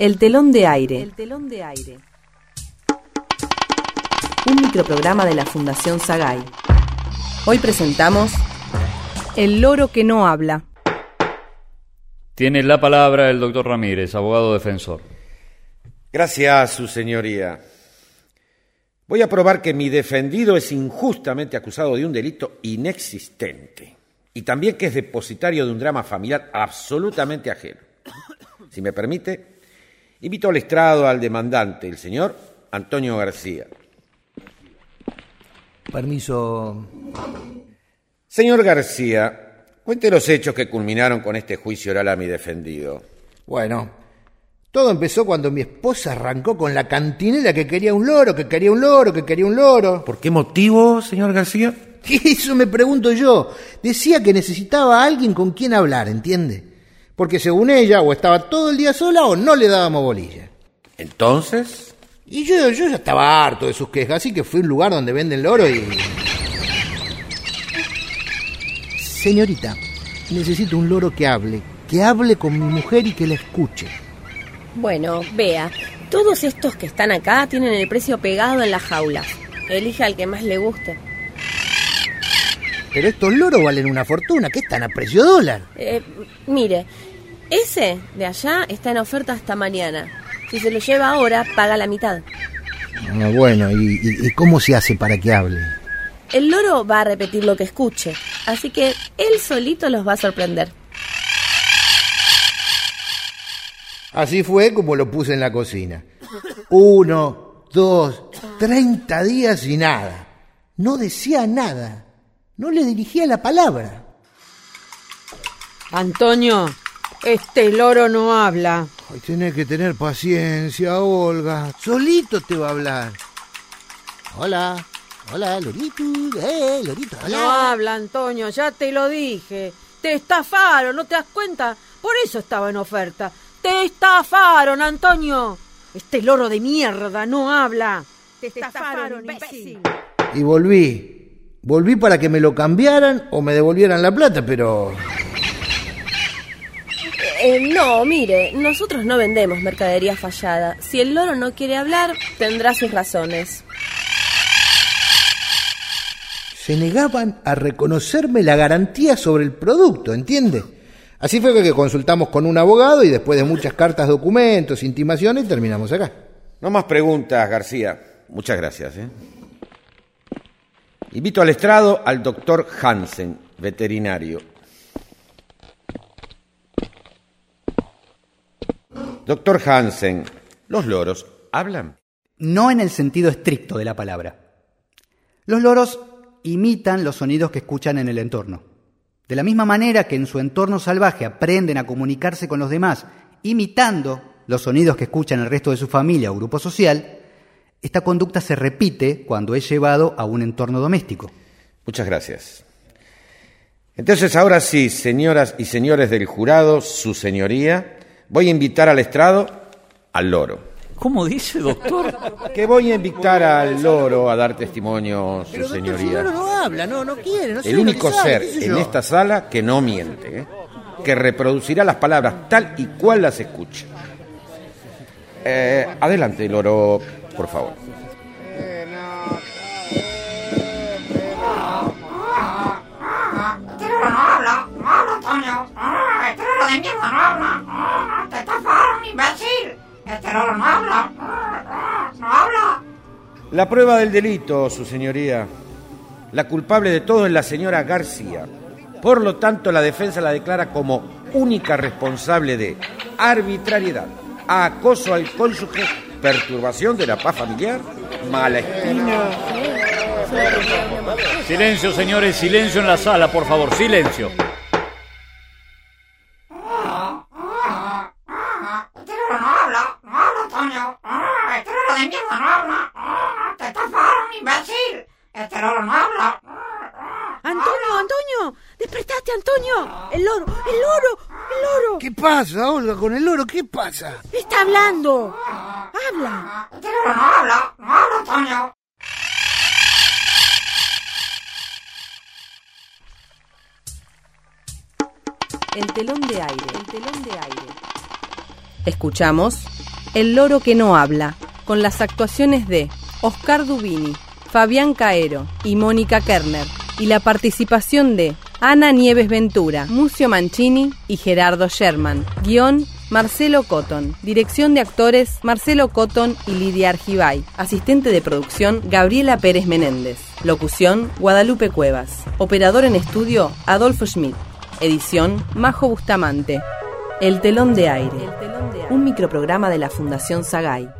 El telón de aire. El telón de aire. Un microprograma de la Fundación Sagay. Hoy presentamos El loro que no habla. Tiene la palabra el doctor Ramírez, abogado defensor. Gracias, su señoría. Voy a probar que mi defendido es injustamente acusado de un delito inexistente y también que es depositario de un drama familiar absolutamente ajeno. Si me permite, invito al estrado al demandante, el señor Antonio García. Permiso. Señor García, cuente los hechos que culminaron con este juicio oral a mi defendido. Bueno, todo empezó cuando mi esposa arrancó con la cantinela que quería un loro, que quería un loro, que quería un loro. ¿Por qué motivo, señor García? Eso me pregunto yo. Decía que necesitaba a alguien con quien hablar, ¿entiende? Porque según ella, o estaba todo el día sola o no le dábamos bolilla. Entonces, Y yo, yo ya estaba harto de sus quejas, así que fui a un lugar donde venden loro y... Señorita, necesito un loro que hable, que hable con mi mujer y que la escuche. Bueno, vea, todos estos que están acá tienen el precio pegado en las jaulas. Elija al que más le guste. Pero estos loros valen una fortuna, que están a precio dólar. Eh, mire, ese de allá está en oferta hasta mañana. Si se lo lleva ahora, paga la mitad. Ah, bueno, ¿y, y- y cómo se hace para que hable? El loro va a repetir lo que escuche, así que él solito los va a sorprender. Así fue como lo puse en la cocina. Uno, dos, treinta días y nada. No decía nada. No le dirigía la palabra. Antonio, este loro no habla. Ay, tenés que tener paciencia, Olga. Solito te va a hablar. Hola, hola, Lorito. Eh, Lorito, hola. No habla, Antonio, ya te lo dije. Te estafaron, ¿no te das cuenta? Por eso estaba en oferta. Te estafaron, Antonio. Este loro de mierda no habla. Te estafaron, imbécil. Y volví. Volví para que me lo cambiaran o me devolvieran la plata, pero... Eh, no, mire, nosotros no vendemos mercadería fallada. Si el loro no quiere hablar, tendrá sus razones. se negaban a reconocerme la garantía sobre el producto, ¿entiende? Así fue que consultamos con un abogado y después de muchas cartas, documentos, intimaciones, terminamos acá. no más preguntas, García. Muchas gracias. ¿eh? Invito al estrado al doctor Hansen, veterinario. Doctor Hansen, ¿los loros hablan? No en el sentido estricto de la palabra. Los loros imitan los sonidos que escuchan en el entorno. De la misma manera que en su entorno salvaje aprenden a comunicarse con los demás imitando los sonidos que escuchan el resto de su familia o grupo social, esta conducta se repite cuando es llevado a un entorno doméstico. Muchas gracias. Entonces, ahora sí, señoras y señores del jurado, su señoría, voy a invitar al estrado al loro. ¿Cómo dice, doctor? Que voy a invitar al loro a dar testimonio, su señoría. no habla, no, no quiere, no El único ser en esta sala que no miente, ¿eh? que reproducirá las palabras tal y cual las escucha. Eh, adelante, loro, por favor. Este loro no habla, no habla, Antonio. Este loro de mierda no habla. Imbécil. Este loro no habla. No habla. La prueba del delito, su señoría. La culpable de todo es la señora García. Por lo tanto, la defensa la declara como única responsable de arbitrariedad, acoso al cónyuge, perturbación de la paz familiar, mala estima. Silencio, señores, silencio en la sala, por favor, silencio. No habla. Ah, Te estafaron, imbécil. Este loro no habla. Antonio, Antonio, despertate, Antonio. El loro, el loro, el loro. ¿Qué pasa, Olga, con el loro? ¿Qué pasa? Está hablando. Habla. Este loro no habla, no habla, Antonio. El telón de aire. El telón de aire. Escuchamos El loro que no habla, con las actuaciones de Oscar Dubini, Fabián Caero y Mónica Kerner, y la participación de Ana Nieves Ventura, Mucio Mancini y Gerardo Sherman. Guión Marcelo Cotton. Dirección de actores Marcelo Cotton y Lidia Argibay. Asistente de producción Gabriela Pérez Menéndez. Locución Guadalupe Cuevas. Operador en estudio Adolfo Schmidt. Edición Majo Bustamante. El telón de aire. Un microprograma de la Fundación Sagay.